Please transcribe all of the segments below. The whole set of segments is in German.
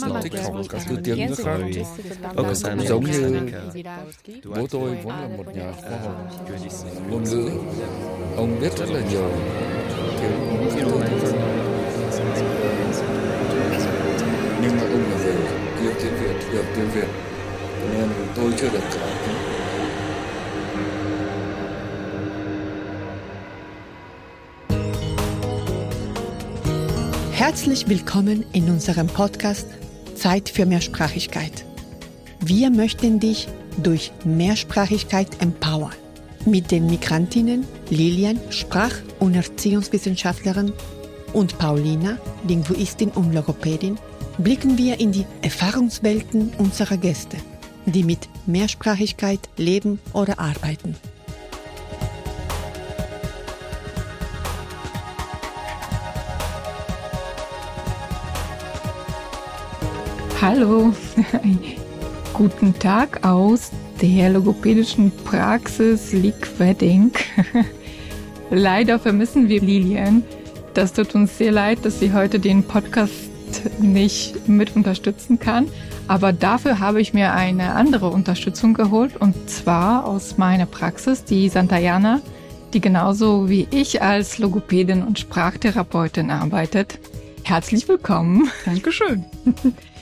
Xong thích học các thứ tiếng nước khác ở cái sản giống như bố tôi vốn là một nhà khoa học. Ngôn ngữ. Ông biết rất là nhiều tiếng nhưng mà ông là người yêu tiếng Việt hiểu tiếng Việt. Nên tôi chưa được cả Herzlich willkommen in unserem Podcast Zeit für Mehrsprachigkeit. Wir möchten dich durch Mehrsprachigkeit empowern. Mit den Migrantinnen Lilian, Sprach- und Erziehungswissenschaftlerin und Paulina, Linguistin und Logopädin, blicken wir in die Erfahrungswelten unserer Gäste, die mit Mehrsprachigkeit leben oder arbeiten. Hallo, guten Tag aus der logopädischen Praxis Liquedding. Leider vermissen wir Lilian. Das tut uns sehr leid, dass sie heute den Podcast nicht mit unterstützen kann. Aber dafür habe ich mir eine andere Unterstützung geholt und zwar aus meiner Praxis, die Santayana, die genauso wie ich als Logopädin und Sprachtherapeutin arbeitet. Herzlich willkommen. Dankeschön.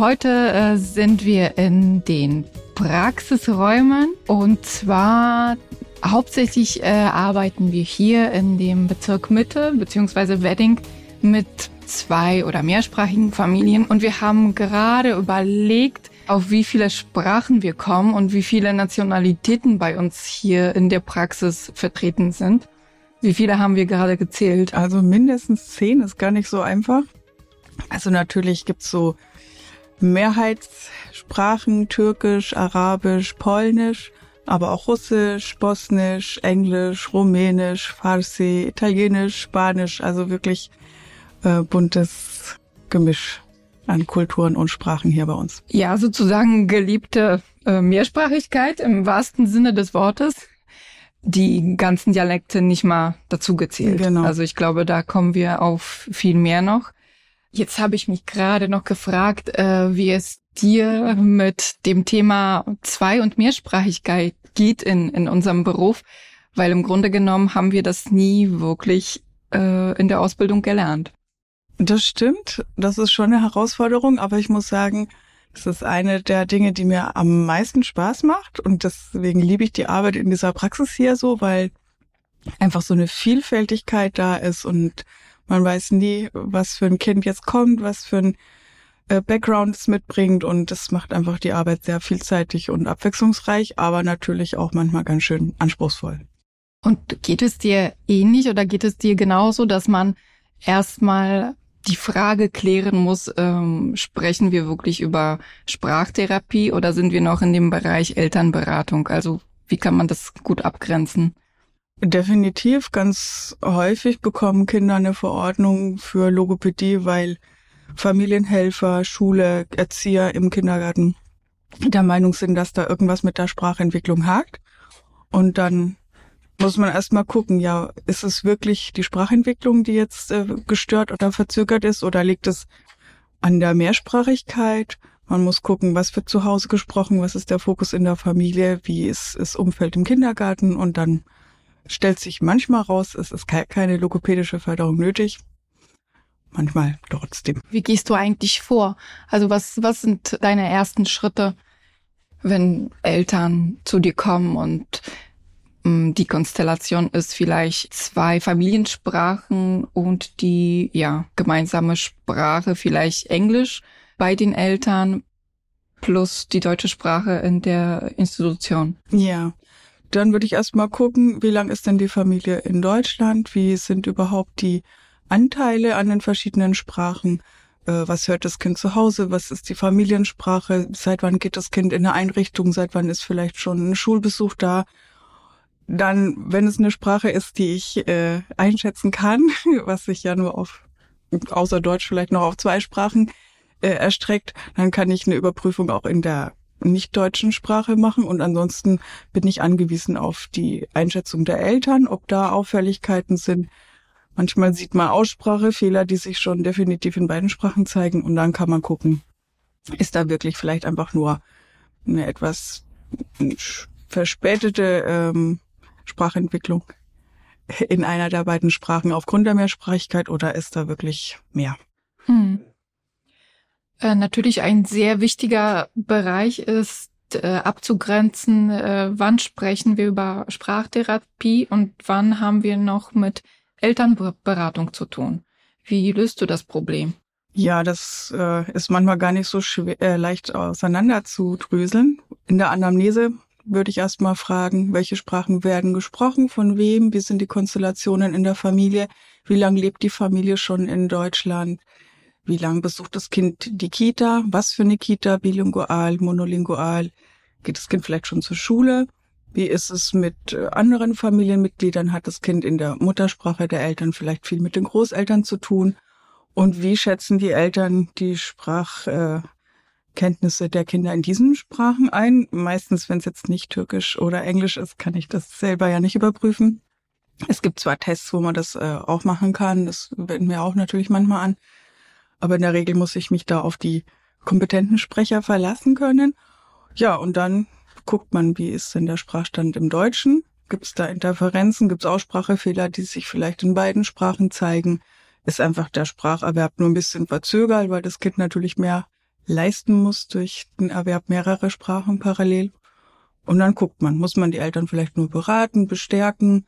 Heute äh, sind wir in den Praxisräumen und zwar hauptsächlich äh, arbeiten wir hier in dem Bezirk Mitte bzw. Wedding mit zwei oder mehrsprachigen Familien und wir haben gerade überlegt, auf wie viele Sprachen wir kommen und wie viele Nationalitäten bei uns hier in der Praxis vertreten sind. Wie viele haben wir gerade gezählt? Also mindestens zehn ist gar nicht so einfach. Also natürlich gibt's so Mehrheitssprachen, Türkisch, Arabisch, Polnisch, aber auch Russisch, Bosnisch, Englisch, Rumänisch, Farsi, Italienisch, Spanisch, also wirklich äh, buntes Gemisch an Kulturen und Sprachen hier bei uns. Ja, sozusagen geliebte äh, Mehrsprachigkeit im wahrsten Sinne des Wortes. Die ganzen Dialekte nicht mal dazu gezählt. Genau. Also ich glaube, da kommen wir auf viel mehr noch. Jetzt habe ich mich gerade noch gefragt, äh, wie es dir mit dem Thema Zwei- und Mehrsprachigkeit geht in, in unserem Beruf, weil im Grunde genommen haben wir das nie wirklich äh, in der Ausbildung gelernt. Das stimmt, das ist schon eine Herausforderung, aber ich muss sagen, es ist eine der Dinge, die mir am meisten Spaß macht und deswegen liebe ich die Arbeit in dieser Praxis hier so, weil einfach so eine Vielfältigkeit da ist und man weiß nie, was für ein Kind jetzt kommt, was für ein äh, Background es mitbringt und das macht einfach die Arbeit sehr vielseitig und abwechslungsreich, aber natürlich auch manchmal ganz schön anspruchsvoll. Und geht es dir ähnlich oder geht es dir genauso, dass man erstmal die Frage klären muss, ähm, sprechen wir wirklich über Sprachtherapie oder sind wir noch in dem Bereich Elternberatung? Also wie kann man das gut abgrenzen? Definitiv. Ganz häufig bekommen Kinder eine Verordnung für Logopädie, weil Familienhelfer, Schule, Erzieher im Kindergarten der Meinung sind, dass da irgendwas mit der Sprachentwicklung hakt. Und dann muss man erstmal gucken, ja, ist es wirklich die Sprachentwicklung, die jetzt äh, gestört oder verzögert ist, oder liegt es an der Mehrsprachigkeit? Man muss gucken, was wird zu Hause gesprochen, was ist der Fokus in der Familie, wie ist das Umfeld im Kindergarten und dann stellt sich manchmal raus, es ist keine logopädische Förderung nötig. Manchmal trotzdem. Wie gehst du eigentlich vor? Also was, was sind deine ersten Schritte, wenn Eltern zu dir kommen und mh, die Konstellation ist vielleicht zwei Familiensprachen und die, ja, gemeinsame Sprache vielleicht Englisch bei den Eltern plus die deutsche Sprache in der Institution? Ja, dann würde ich erstmal gucken, wie lang ist denn die Familie in Deutschland? Wie sind überhaupt die Anteile an den verschiedenen Sprachen? Äh, was hört das Kind zu Hause? Was ist die Familiensprache? Seit wann geht das Kind in eine Einrichtung? Seit wann ist vielleicht schon ein Schulbesuch da? Dann, wenn es eine Sprache ist, die ich äh, einschätzen kann, was sich ja nur auf, außer Deutsch vielleicht noch auf zwei Sprachen äh, erstreckt, dann kann ich eine Überprüfung auch in der nicht deutschen Sprache machen und ansonsten bin ich angewiesen auf die Einschätzung der Eltern, ob da Auffälligkeiten sind. Manchmal sieht man Aussprachefehler, die sich schon definitiv in beiden Sprachen zeigen und dann kann man gucken, ist da wirklich vielleicht einfach nur eine etwas verspätete ähm, Sprachentwicklung in einer der beiden Sprachen aufgrund der Mehrsprachigkeit oder ist da wirklich mehr? Hm. Äh, natürlich ein sehr wichtiger Bereich ist äh, abzugrenzen, äh, wann sprechen wir über Sprachtherapie und wann haben wir noch mit Elternberatung zu tun. Wie löst du das Problem? Ja, das äh, ist manchmal gar nicht so schwer, äh, leicht auseinander zu dröseln. In der Anamnese würde ich erstmal fragen, welche Sprachen werden gesprochen, von wem, wie sind die Konstellationen in der Familie, wie lange lebt die Familie schon in Deutschland, wie lange besucht das Kind die Kita, was für eine Kita, bilingual, monolingual, geht das Kind vielleicht schon zur Schule, wie ist es mit äh, anderen Familienmitgliedern, hat das Kind in der Muttersprache der Eltern vielleicht viel mit den Großeltern zu tun? Und wie schätzen die Eltern die Sprach äh, der Kinder in diesen Sprachen ein. Meistens, wenn es jetzt nicht Türkisch oder Englisch ist, kann ich das selber ja nicht überprüfen. Es gibt zwar Tests, wo man das äh, auch machen kann, das wenden wir auch natürlich manchmal an, aber in der Regel muss ich mich da auf die kompetenten Sprecher verlassen können. Ja, und dann guckt man, wie ist denn der Sprachstand im Deutschen? Gibt es da Interferenzen? Gibt es Aussprachefehler, die sich vielleicht in beiden Sprachen zeigen? Ist einfach der Spracherwerb nur ein bisschen verzögert, weil das Kind natürlich mehr leisten muss durch den Erwerb mehrerer Sprachen parallel. Und dann guckt man, muss man die Eltern vielleicht nur beraten, bestärken,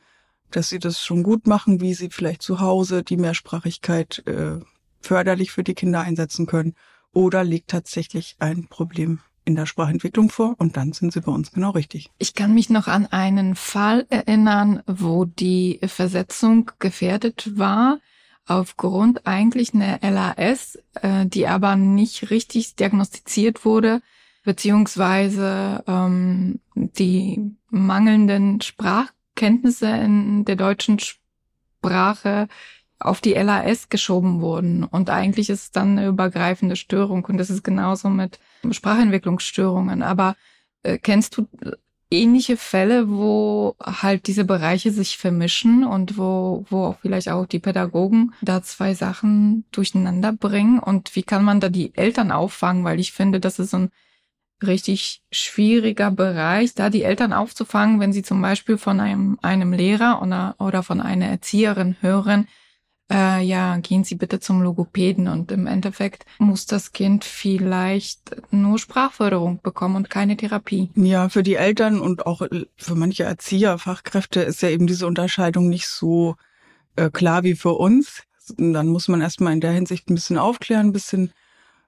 dass sie das schon gut machen, wie sie vielleicht zu Hause die Mehrsprachigkeit äh, förderlich für die Kinder einsetzen können. Oder liegt tatsächlich ein Problem in der Sprachentwicklung vor und dann sind sie bei uns genau richtig. Ich kann mich noch an einen Fall erinnern, wo die Versetzung gefährdet war aufgrund eigentlich einer LAS, äh, die aber nicht richtig diagnostiziert wurde, beziehungsweise ähm, die mangelnden Sprachkenntnisse in der deutschen Sprache auf die LAS geschoben wurden. Und eigentlich ist es dann eine übergreifende Störung. Und das ist genauso mit Sprachentwicklungsstörungen. Aber äh, kennst du ähnliche Fälle, wo halt diese Bereiche sich vermischen und wo, wo auch vielleicht auch die Pädagogen da zwei Sachen durcheinander bringen und wie kann man da die Eltern auffangen, weil ich finde, das ist ein richtig schwieriger Bereich, da die Eltern aufzufangen, wenn sie zum Beispiel von einem, einem Lehrer oder, oder von einer Erzieherin hören, äh, ja, gehen Sie bitte zum Logopäden und im Endeffekt muss das Kind vielleicht nur Sprachförderung bekommen und keine Therapie. Ja, für die Eltern und auch für manche Erzieher, Fachkräfte ist ja eben diese Unterscheidung nicht so äh, klar wie für uns. Dann muss man erstmal in der Hinsicht ein bisschen aufklären, ein bisschen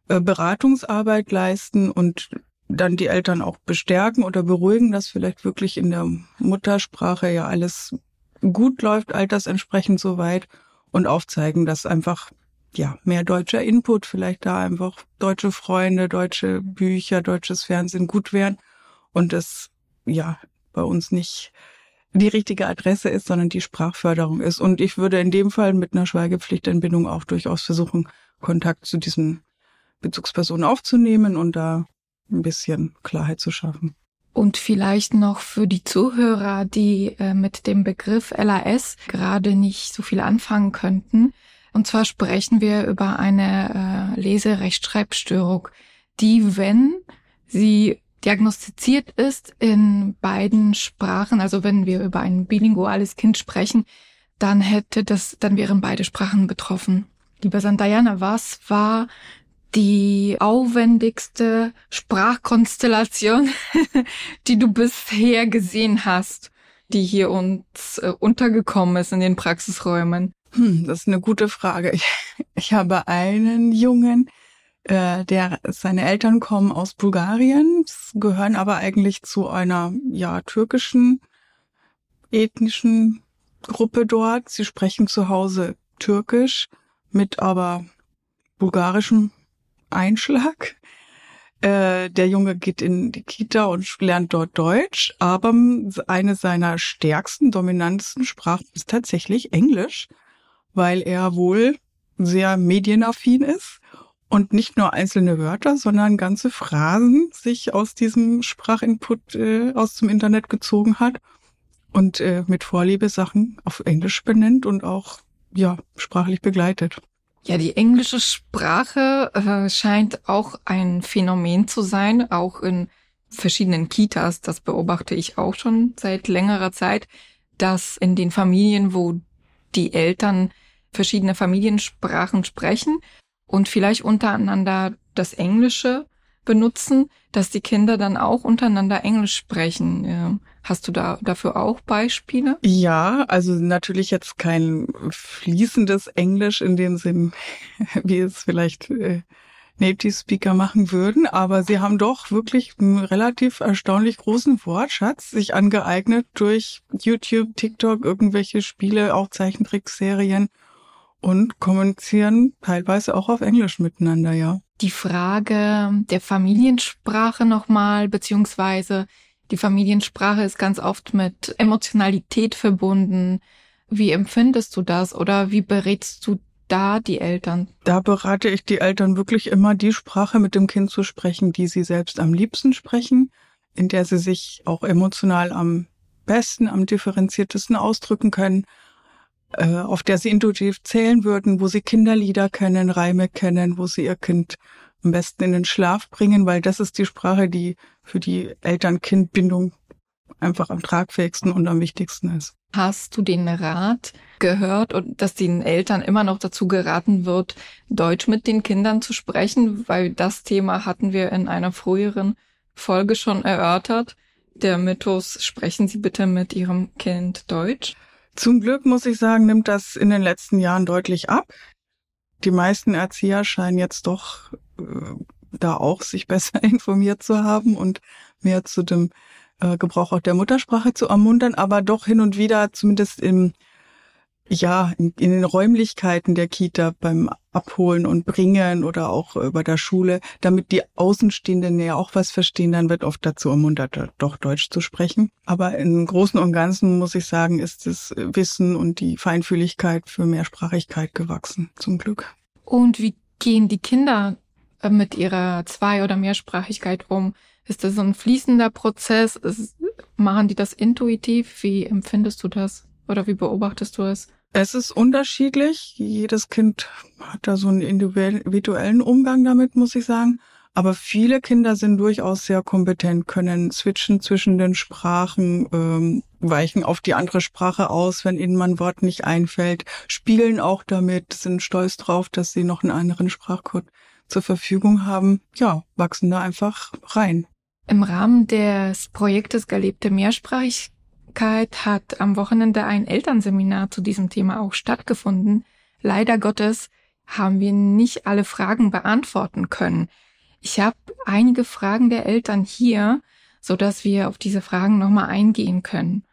äh, Beratungsarbeit leisten und dann die Eltern auch bestärken oder beruhigen, dass vielleicht wirklich in der Muttersprache ja alles gut läuft, altersentsprechend soweit und aufzeigen, dass einfach ja mehr deutscher Input vielleicht da einfach deutsche Freunde, deutsche Bücher, deutsches Fernsehen gut wären und das ja bei uns nicht die richtige Adresse ist, sondern die Sprachförderung ist. Und ich würde in dem Fall mit einer Schweigepflichtentbindung auch durchaus versuchen, Kontakt zu diesen Bezugspersonen aufzunehmen und da ein bisschen Klarheit zu schaffen. Und vielleicht noch für die Zuhörer, die äh, mit dem Begriff LAS gerade nicht so viel anfangen könnten. Und zwar sprechen wir über eine äh, Leserechtschreibstörung, die, wenn sie diagnostiziert ist in beiden Sprachen, also wenn wir über ein bilinguales Kind sprechen, dann hätte das, dann wären beide Sprachen betroffen. Lieber Santayana, was war die aufwendigste Sprachkonstellation, die du bisher gesehen hast, die hier uns äh, untergekommen ist in den Praxisräumen? Hm, das ist eine gute Frage. Ich, ich habe einen Jungen, äh, der seine Eltern kommen aus Bulgarien, gehören aber eigentlich zu einer ja türkischen ethnischen Gruppe dort. Sie sprechen zu Hause Türkisch mit aber bulgarischem Einschlag. Äh, der Junge geht in die Kita und lernt dort Deutsch, aber eine seiner stärksten, dominantesten Sprachen ist tatsächlich Englisch, weil er wohl sehr medienaffin ist und nicht nur einzelne Wörter, sondern ganze Phrasen sich aus diesem Sprachinput äh, aus dem Internet gezogen hat und äh, mit Vorliebe Sachen auf Englisch benennt und auch ja sprachlich begleitet. Ja, die englische Sprache äh, scheint auch ein Phänomen zu sein, auch in verschiedenen Kitas. Das beobachte ich auch schon seit längerer Zeit, dass in den Familien, wo die Eltern verschiedene Familiensprachen sprechen und vielleicht untereinander das Englische benutzen, dass die Kinder dann auch untereinander Englisch sprechen. Hast du da dafür auch Beispiele? Ja, also natürlich jetzt kein fließendes Englisch in dem Sinn, wie es vielleicht äh, Native Speaker machen würden, aber sie haben doch wirklich einen relativ erstaunlich großen Wortschatz sich angeeignet durch YouTube, TikTok, irgendwelche Spiele, auch Zeichentrickserien und kommunizieren teilweise auch auf Englisch miteinander, ja. Die Frage der Familiensprache nochmal, beziehungsweise die Familiensprache ist ganz oft mit Emotionalität verbunden. Wie empfindest du das oder wie berätst du da die Eltern? Da berate ich die Eltern wirklich immer, die Sprache mit dem Kind zu sprechen, die sie selbst am liebsten sprechen, in der sie sich auch emotional am besten, am differenziertesten ausdrücken können äh, auf der sie intuitiv zählen würden, wo sie Kinderlieder kennen, Reime kennen, wo sie ihr Kind am besten in den Schlaf bringen, weil das ist die Sprache, die für die Eltern-Kind-Bindung einfach am tragfähigsten und am wichtigsten ist. Hast du den Rat gehört und dass den Eltern immer noch dazu geraten wird, Deutsch mit den Kindern zu sprechen? Weil das Thema hatten wir in einer früheren Folge schon erörtert. Der Mythos, sprechen Sie bitte mit Ihrem Kind Deutsch. Zum Glück muss ich sagen, nimmt das in den letzten Jahren deutlich ab. Die meisten Erzieher scheinen jetzt doch da auch sich besser informiert zu haben und mehr zu dem äh, Gebrauch auch der Muttersprache zu ermuntern, aber doch hin und wieder zumindest im ja, in, in, den Räumlichkeiten der Kita beim Abholen und Bringen oder auch äh, bei der Schule, damit die Außenstehenden ja auch was verstehen, dann wird oft dazu ermuntert, doch Deutsch zu sprechen. Aber im Großen und Ganzen muss ich sagen, ist das Wissen und die Feinfühligkeit für Mehrsprachigkeit gewachsen, zum Glück. Und wie gehen die Kinder äh, mit ihrer Zwei- oder Mehrsprachigkeit um? Ist das so ein fließender Prozess? Ist, machen die das intuitiv? Wie empfindest du das? Oder wie beobachtest du es? Es ist unterschiedlich. Jedes Kind hat da so einen individuellen Umgang damit, muss ich sagen. Aber viele Kinder sind durchaus sehr kompetent, können switchen zwischen den Sprachen, ähm, weichen auf die andere Sprache aus, wenn ihnen mal ein Wort nicht einfällt, spielen auch damit, sind stolz drauf, dass sie noch einen anderen Sprachcode zur Verfügung haben. Ja, wachsen da einfach rein. Im Rahmen des Projektes Gelebte Mehrsprachigkeit hat am Wochenende ein Elternseminar zu diesem Thema auch stattgefunden. Leider Gottes haben wir nicht alle Fragen beantworten können. Ich habe einige Fragen der Eltern hier, so dass wir auf diese Fragen nochmal eingehen können.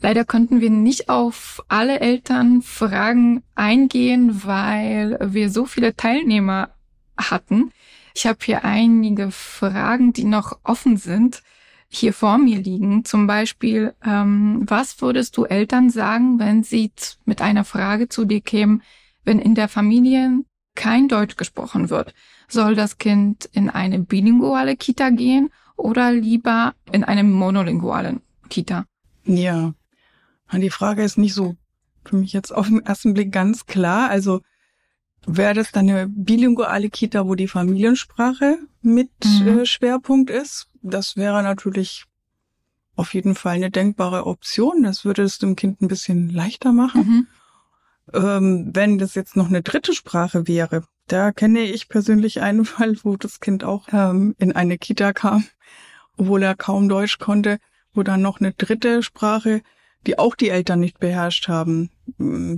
Leider konnten wir nicht auf alle Elternfragen eingehen, weil wir so viele Teilnehmer hatten. Ich habe hier einige Fragen, die noch offen sind hier vor mir liegen. Zum Beispiel, ähm, was würdest du Eltern sagen, wenn sie mit einer Frage zu dir kämen, wenn in der Familie kein Deutsch gesprochen wird? Soll das Kind in eine bilinguale Kita gehen oder lieber in eine monolinguale Kita? Ja, die Frage ist nicht so für mich jetzt auf den ersten Blick ganz klar. Also wäre das dann eine bilinguale Kita, wo die Familiensprache mit mhm. äh, Schwerpunkt ist? das wäre natürlich auf jeden Fall eine denkbare Option. Das würde es dem Kind ein bisschen leichter machen. Mhm. Ähm, wenn das jetzt noch eine dritte Sprache wäre, da kenne ich persönlich einen Fall, wo das Kind auch ähm, in eine Kita kam, obwohl er kaum Deutsch konnte, wo dann noch eine dritte Sprache, die auch die Eltern nicht beherrscht haben,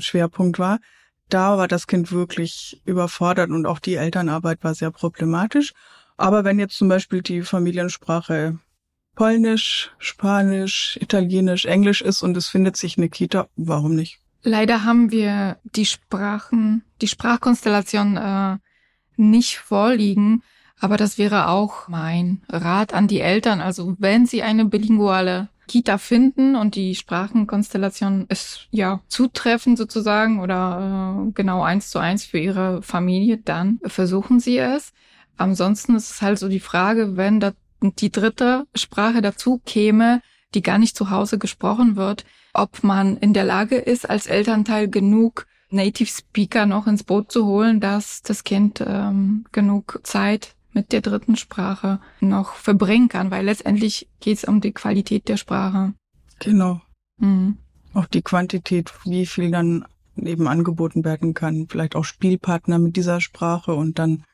Schwerpunkt war. Da war das Kind wirklich überfordert und auch die Elternarbeit war sehr problematisch. Aber wenn jetzt zum Beispiel die Familiensprache Polnisch, Spanisch, Italienisch, Englisch ist und es findet sich eine Kita, warum nicht? Leider haben wir die Sprachen, die Sprachkonstellation äh, nicht vorliegen, aber das wäre auch mein Rat an die Eltern. Also wenn sie eine bilinguale Kita finden und die Sprachenkonstellation ist ja zutreffend sozusagen oder äh, genau eins zu eins für ihre Familie, dann versuchen sie es. Ansonsten ist es halt so die Frage, wenn da die dritte Sprache dazu käme, die gar nicht zu Hause gesprochen wird, ob man in der Lage ist, als Elternteil genug Native Speaker noch ins Boot zu holen, dass das Kind ähm, genug Zeit mit der dritten Sprache noch verbringen kann, weil letztendlich geht es um die Qualität der Sprache. Genau. Mhm. Auch die Quantität, wie viel dann eben angeboten werden kann, vielleicht auch Spielpartner mit dieser Sprache und dann,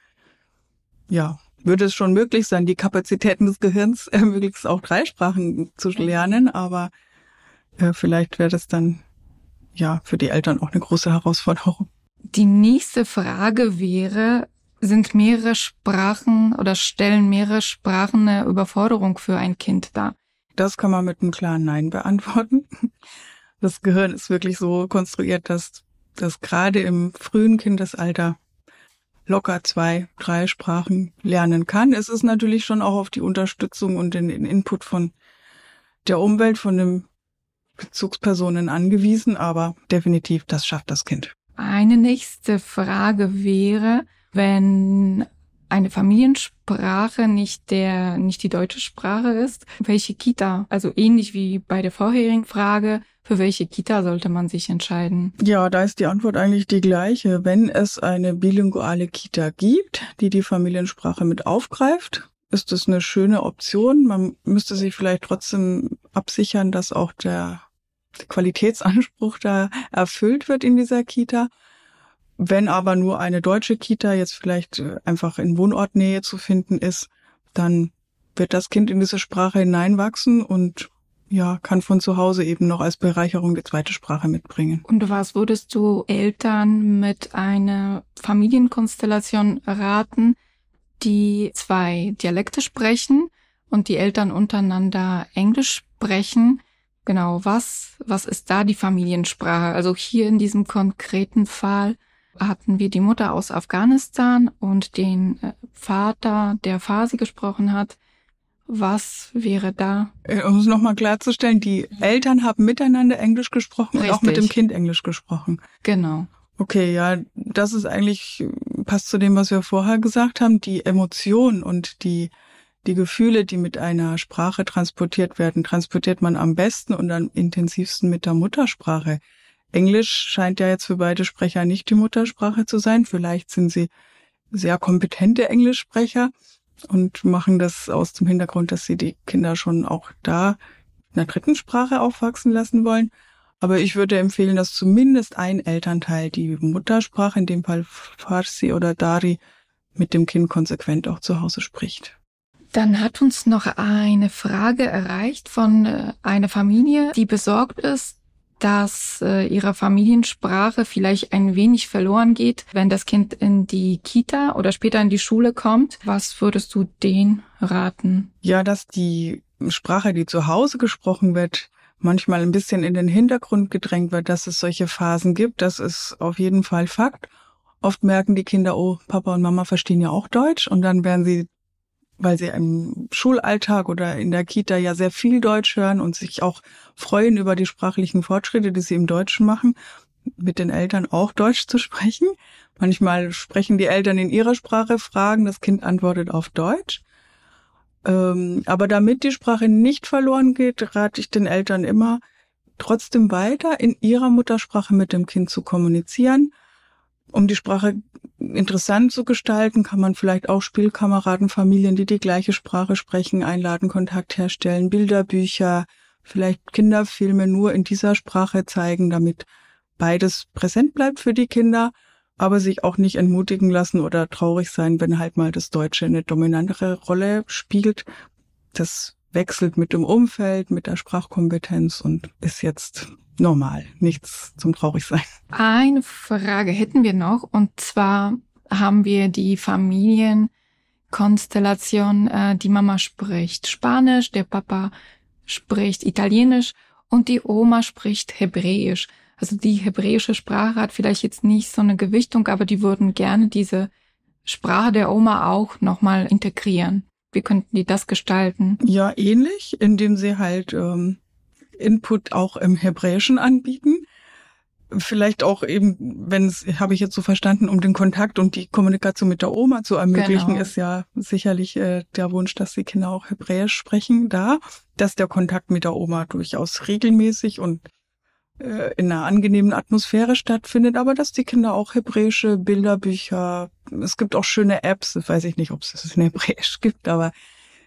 ja, würde es schon möglich sein, die Kapazitäten des Gehirns äh, möglichst auch drei Sprachen zu lernen, aber äh, vielleicht wäre das dann ja für die Eltern auch eine große Herausforderung. Die nächste Frage wäre, sind mehrere Sprachen oder stellen mehrere Sprachen eine Überforderung für ein Kind dar? Das kann man mit einem klaren Nein beantworten. Das Gehirn ist wirklich so konstruiert, dass das gerade im frühen Kindesalter locker zwei, drei Sprachen lernen kann. Es ist natürlich schon auch auf die Unterstützung und den, den Input von der Umwelt, von den Bezugspersonen angewiesen, aber definitiv, das schafft das Kind. Eine nächste Frage wäre, wenn eine Familiensprache nicht der, nicht die deutsche Sprache ist, welche Kita, also ähnlich wie bei der vorherigen Frage, für welche Kita sollte man sich entscheiden? Ja, da ist die Antwort eigentlich die gleiche. Wenn es eine bilinguale Kita gibt, die die Familiensprache mit aufgreift, ist das eine schöne Option. Man müsste sich vielleicht trotzdem absichern, dass auch der Qualitätsanspruch da erfüllt wird in dieser Kita. Wenn aber nur eine deutsche Kita jetzt vielleicht äh, einfach in Wohnortnähe zu finden ist, dann wird das Kind in diese Sprache hineinwachsen und ja, kann von zu Hause eben noch als Bereicherung die zweite Sprache mitbringen. Und was würdest du Eltern mit einer Familienkonstellation raten, die zwei Dialekte sprechen und die Eltern untereinander Englisch sprechen? Genau, was, was ist da die Familiensprache? Also hier in diesem konkreten Fall hatten wir die Mutter aus Afghanistan und den äh, Vater, der Farsi gesprochen hat. Was wäre da? Äh, um es nochmal klarzustellen, die Eltern haben miteinander Englisch gesprochen Richtig. und auch mit dem Kind Englisch gesprochen. Genau. Okay, ja, das ist eigentlich, passt zu dem, was wir vorher gesagt haben, die Emotion und die, die Gefühle, die mit einer Sprache transportiert werden, transportiert man am besten und am intensivsten mit der Muttersprache. Englisch scheint ja jetzt für beide Sprecher nicht die Muttersprache zu sein. Vielleicht sind sie sehr kompetente Englischsprecher, und machen das aus dem Hintergrund, dass sie die Kinder schon auch da in der dritten Sprache aufwachsen lassen wollen. Aber ich würde empfehlen, dass zumindest ein Elternteil die Muttersprache, in dem Fall Farsi oder Dari, mit dem Kind konsequent auch zu Hause spricht. Dann hat uns noch eine Frage erreicht von äh, einer Familie, die besorgt ist, dass äh, ihre Familiensprache vielleicht ein wenig verloren geht, wenn das Kind in die Kita oder später in die Schule kommt. Was würdest du denen raten? Ja, dass die Sprache, die zu Hause gesprochen wird, manchmal ein bisschen in den Hintergrund gedrängt wird, dass es solche Phasen gibt. Das ist auf jeden Fall Fakt. Oft merken die Kinder, oh, Papa und Mama verstehen ja auch Deutsch und dann werden sie weil sie im Schulalltag oder in der Kita ja sehr viel Deutsch hören und sich auch freuen über die sprachlichen Fortschritte, die sie im Deutschen machen, mit den Eltern auch Deutsch zu sprechen. Manchmal sprechen die Eltern in ihrer Sprache Fragen, das Kind antwortet auf Deutsch. Ähm, aber damit die Sprache nicht verloren geht, rate ich den Eltern immer, trotzdem weiter in ihrer Muttersprache mit dem Kind zu kommunizieren um die Sprache interessant zu gestalten, kann man vielleicht auch Spielkameraden, Familien, die die gleiche Sprache sprechen, einladen, Kontakt herstellen, Bilderbücher, vielleicht Kinderfilme nur in dieser Sprache zeigen, damit beides präsent bleibt für die Kinder, aber sich auch nicht entmutigen lassen oder traurig sein, wenn halt mal das Deutsche eine dominantere Rolle spielt. Das wechselt mit dem Umfeld, mit der Sprachkompetenz und ist jetzt normal, nichts zum Traurigsein. Eine Frage hätten wir noch und zwar haben wir die Familienkonstellation, äh, die Mama spricht Spanisch, der Papa spricht Italienisch und die Oma spricht Hebräisch. Also die hebräische Sprache hat vielleicht jetzt nicht so eine Gewichtung, aber die würden gerne diese Sprache der Oma auch nochmal integrieren. Wie könnten die das gestalten? Ja, ähnlich, indem sie halt ähm, Input auch im Hebräischen anbieten. Vielleicht auch eben, wenn es, habe ich jetzt so verstanden, um den Kontakt und die Kommunikation mit der Oma zu ermöglichen, genau. ist ja sicherlich äh, der Wunsch, dass die Kinder auch Hebräisch sprechen da, dass der Kontakt mit der Oma durchaus regelmäßig und äh, in einer angenehmen Atmosphäre stattfindet, aber dass die Kinder auch hebräische Bilderbücher, es gibt auch schöne Apps, weiß ich nicht, ob es das in Hebräisch gibt, aber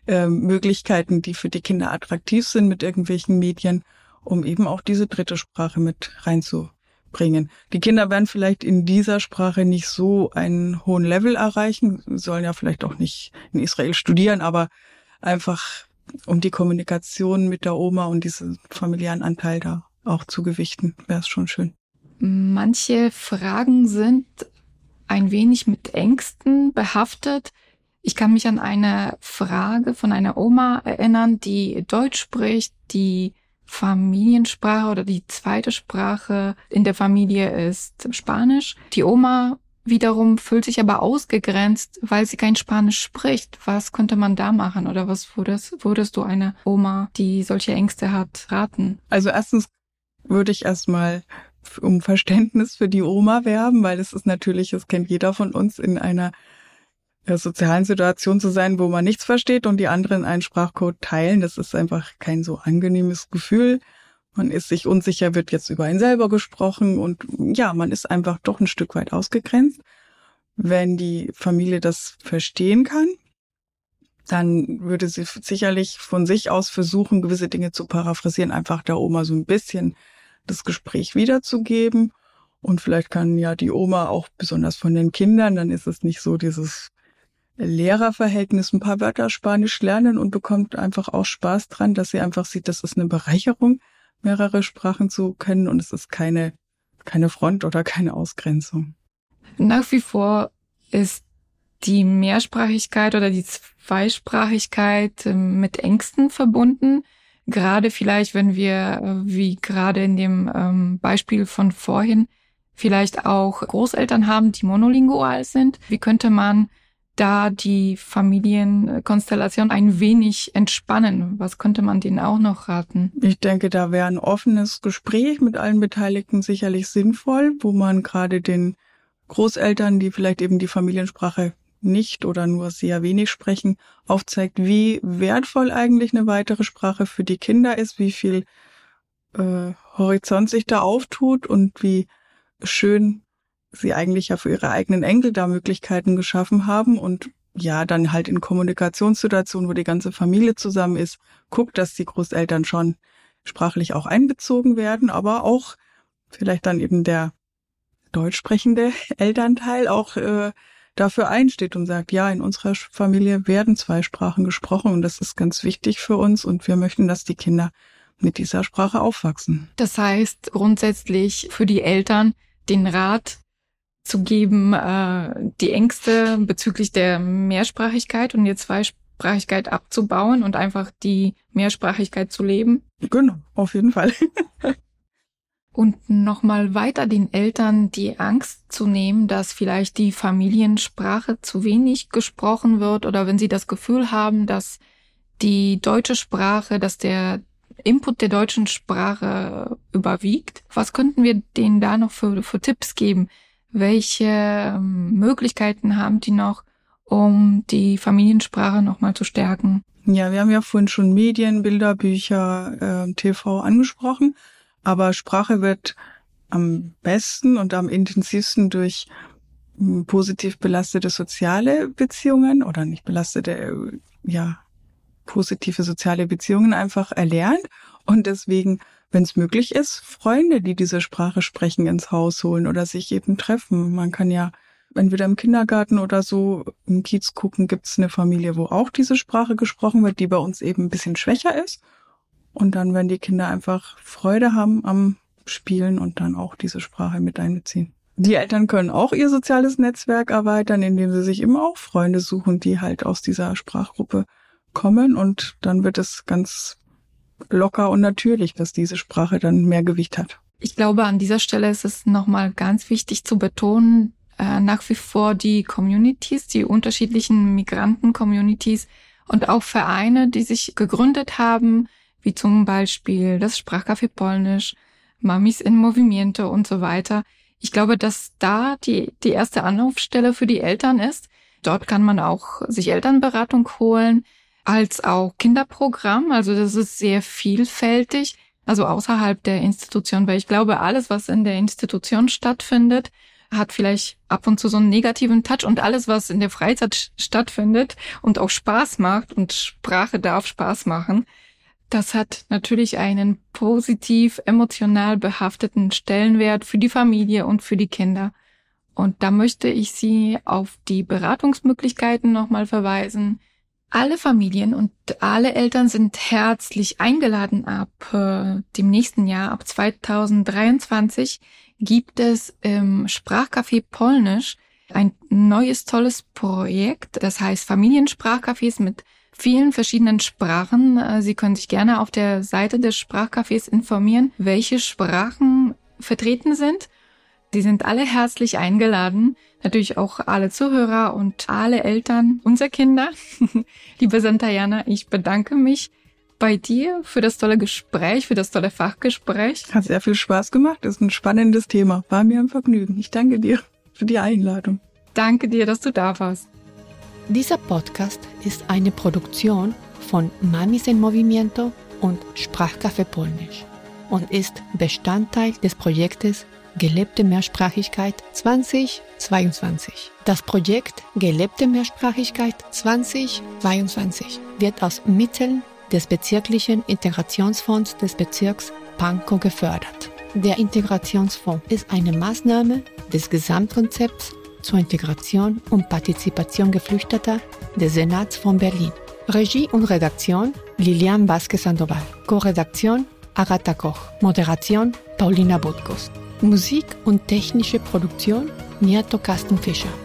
äh, Möglichkeiten, die für die Kinder attraktiv sind mit irgendwelchen Medien, um eben auch diese dritte Sprache mit reinzubringen. Die Kinder werden vielleicht in dieser Sprache nicht so einen hohen Level erreichen, sollen ja vielleicht auch nicht in Israel studieren, aber einfach um die Kommunikation mit der Oma und diesen familiären Anteil da auch zu gewichten, wäre es schon schön. Manche Fragen sind ein wenig mit Ängsten behaftet. Ich kann mich an eine Frage von einer Oma erinnern, die Deutsch spricht, die Familiensprache oder die zweite Sprache in der Familie ist Spanisch. Die Oma wiederum fühlt sich aber ausgegrenzt, weil sie kein Spanisch spricht. Was könnte man da machen oder was würdest, würdest du einer Oma, die solche Ängste hat, raten? Also erstens würde ich erstmal um Verständnis für die Oma werben, weil es ist natürlich, es kennt jeder von uns, in einer äh, sozialen Situation zu sein, wo man nichts versteht und die anderen einen Sprachcode teilen. Das ist einfach kein so angenehmes Gefühl. Man ist sich unsicher, wird jetzt über einen selber gesprochen und ja, man ist einfach doch ein Stück weit ausgegrenzt. Wenn die Familie das verstehen kann, dann würde sie sicherlich von sich aus versuchen, gewisse Dinge zu paraphrasieren, einfach der Oma so ein bisschen das Gespräch wiederzugeben. Und vielleicht kann ja die Oma auch besonders von den Kindern, dann ist es nicht so dieses Lehrerverhältnis, ein paar Wörter Spanisch lernen und bekommt einfach auch Spaß dran, dass sie einfach sieht, das ist eine Bereicherung, mehrere Sprachen zu können und es ist keine, keine Front oder keine Ausgrenzung. Nach wie vor ist die Mehrsprachigkeit oder die Zweisprachigkeit ähm, mit Ängsten verbunden. Gerade vielleicht, wenn wir, äh, wie gerade in dem ähm, Beispiel von vorhin, vielleicht auch Großeltern haben, die monolingual sind. Wie könnte man da die Familienkonstellation ein wenig entspannen? Was könnte man denen auch noch raten? Ich denke, da wäre ein offenes Gespräch mit allen Beteiligten sicherlich sinnvoll, wo man gerade den Großeltern, die vielleicht eben die Familiensprache nicht oder nur sehr wenig sprechen, aufzeigt, wie wertvoll eigentlich eine weitere Sprache für die Kinder ist, wie viel äh, Horizont sich da auftut und wie schön sie eigentlich ja für ihre eigenen Enkel da Möglichkeiten geschaffen haben und ja, dann halt in Kommunikationssituationen, wo die ganze Familie zusammen ist, guckt, dass die Großeltern schon sprachlich auch einbezogen werden, aber auch vielleicht dann eben der deutsch sprechende Elternteil auch äh, dafür einsteht und sagt, ja, in unserer Familie werden zwei Sprachen gesprochen und das ist ganz wichtig für uns und wir möchten, dass die Kinder mit dieser Sprache aufwachsen. Das heißt grundsätzlich für die Eltern den Rat zu geben, äh, die Ängste bezüglich der Mehrsprachigkeit und die Zweisprachigkeit abzubauen und einfach die Mehrsprachigkeit zu leben. Genau, auf jeden Fall. und nochmal weiter den Eltern die Angst zu nehmen, dass vielleicht die Familiensprache zu wenig gesprochen wird oder wenn sie das Gefühl haben, dass die deutsche Sprache, dass der Input der deutschen Sprache überwiegt. Was könnten wir denen da noch für, für Tipps geben? Welche ähm, Möglichkeiten haben die noch, um die Familiensprache nochmal zu stärken? Ja, wir haben ja vorhin schon Medien, Bilderbücher, äh, TV angesprochen. Aber Sprache wird am besten und am intensivsten durch hm, positiv belastete soziale Beziehungen oder nicht belastete, ja, positive soziale Beziehungen einfach erlernt und deswegen, wenn es möglich ist, Freunde, die diese Sprache sprechen, ins Haus holen oder sich eben treffen. Man kann ja entweder im Kindergarten oder so im Kiez gucken, gibt es eine Familie, wo auch diese Sprache gesprochen wird, die bei uns eben ein bisschen schwächer ist. Und dann werden die Kinder einfach Freude haben am Spielen und dann auch diese Sprache mit einbeziehen. Die Eltern können auch ihr soziales Netzwerk erweitern, indem sie sich immer auch Freunde suchen, die halt aus dieser Sprachgruppe kommen. Und dann wird es ganz locker und natürlich, dass diese Sprache dann mehr Gewicht hat. Ich glaube, an dieser Stelle ist es nochmal ganz wichtig zu betonen, äh, nach wie vor die Communities, die unterschiedlichen Migranten-Communities und auch Vereine, die sich gegründet haben, wie zum Beispiel das Sprachcafé Polnisch, Mamis in Movimiento und so weiter. Ich glaube, dass da die, die erste Anlaufstelle für die Eltern ist. Dort kann man auch sich Elternberatung holen, als auch Kinderprogramm. Also das ist sehr vielfältig. also außerhalb der Institution, weil ich glaube, alles, was in der Institution stattfindet, hat vielleicht ab und zu so einen negativen Touch und alles, was in der Freizeit stattfindet und auch Spaß macht und Sprache darf Spaß machen, das hat natürlich einen positiv emotional behafteten Stellenwert für die Familie und für die Kinder. Und da möchte ich Sie auf die Beratungsmöglichkeiten nochmal verweisen. Alle Familien und alle Eltern sind herzlich eingeladen ab äh, dem nächsten Jahr, ab 2023 gibt es im Sprachcafé Polnisch ein neues tolles Projekt, das heißt Familiensprachcafés mit vielen verschiedenen Sprachen. Äh, Sie können sich gerne auf der Seite des Sprachcafés informieren, welche Sprachen vertreten sind. Sie sind alle herzlich eingeladen, natürlich auch alle Zuhörer und alle Eltern unserer Kinder. Liebe Santayana, ich bedanke mich bei dir für das tolle Gespräch, für das tolle Fachgespräch. Hat sehr viel Spaß gemacht, ist ein spannendes Thema. War mir ein Vergnügen. Ich danke dir für die Einladung. Danke dir, dass du da warst. Dieser Podcast ist eine Produktion von Mamis en Movimiento und Sprachcafé Polnisch und ist Bestandteil des Projektes Gelebte Mehrsprachigkeit 2022. Das Projekt Gelebte Mehrsprachigkeit 2022 wird aus Mitteln des bezirklichen Integrationsfonds des Bezirks Pankow gefördert. Der Integrationsfonds ist eine Maßnahme des Gesamtkonzepts zur Integration und Partizipation Geflüchteter des Senats von Berlin. Regie und Redaktion Lilian Vasquez Sandoval. Co-Redaktion Agatha Koch. Moderation Paulina Butkus. Musik und technische Produktion Niato Kastenfischer.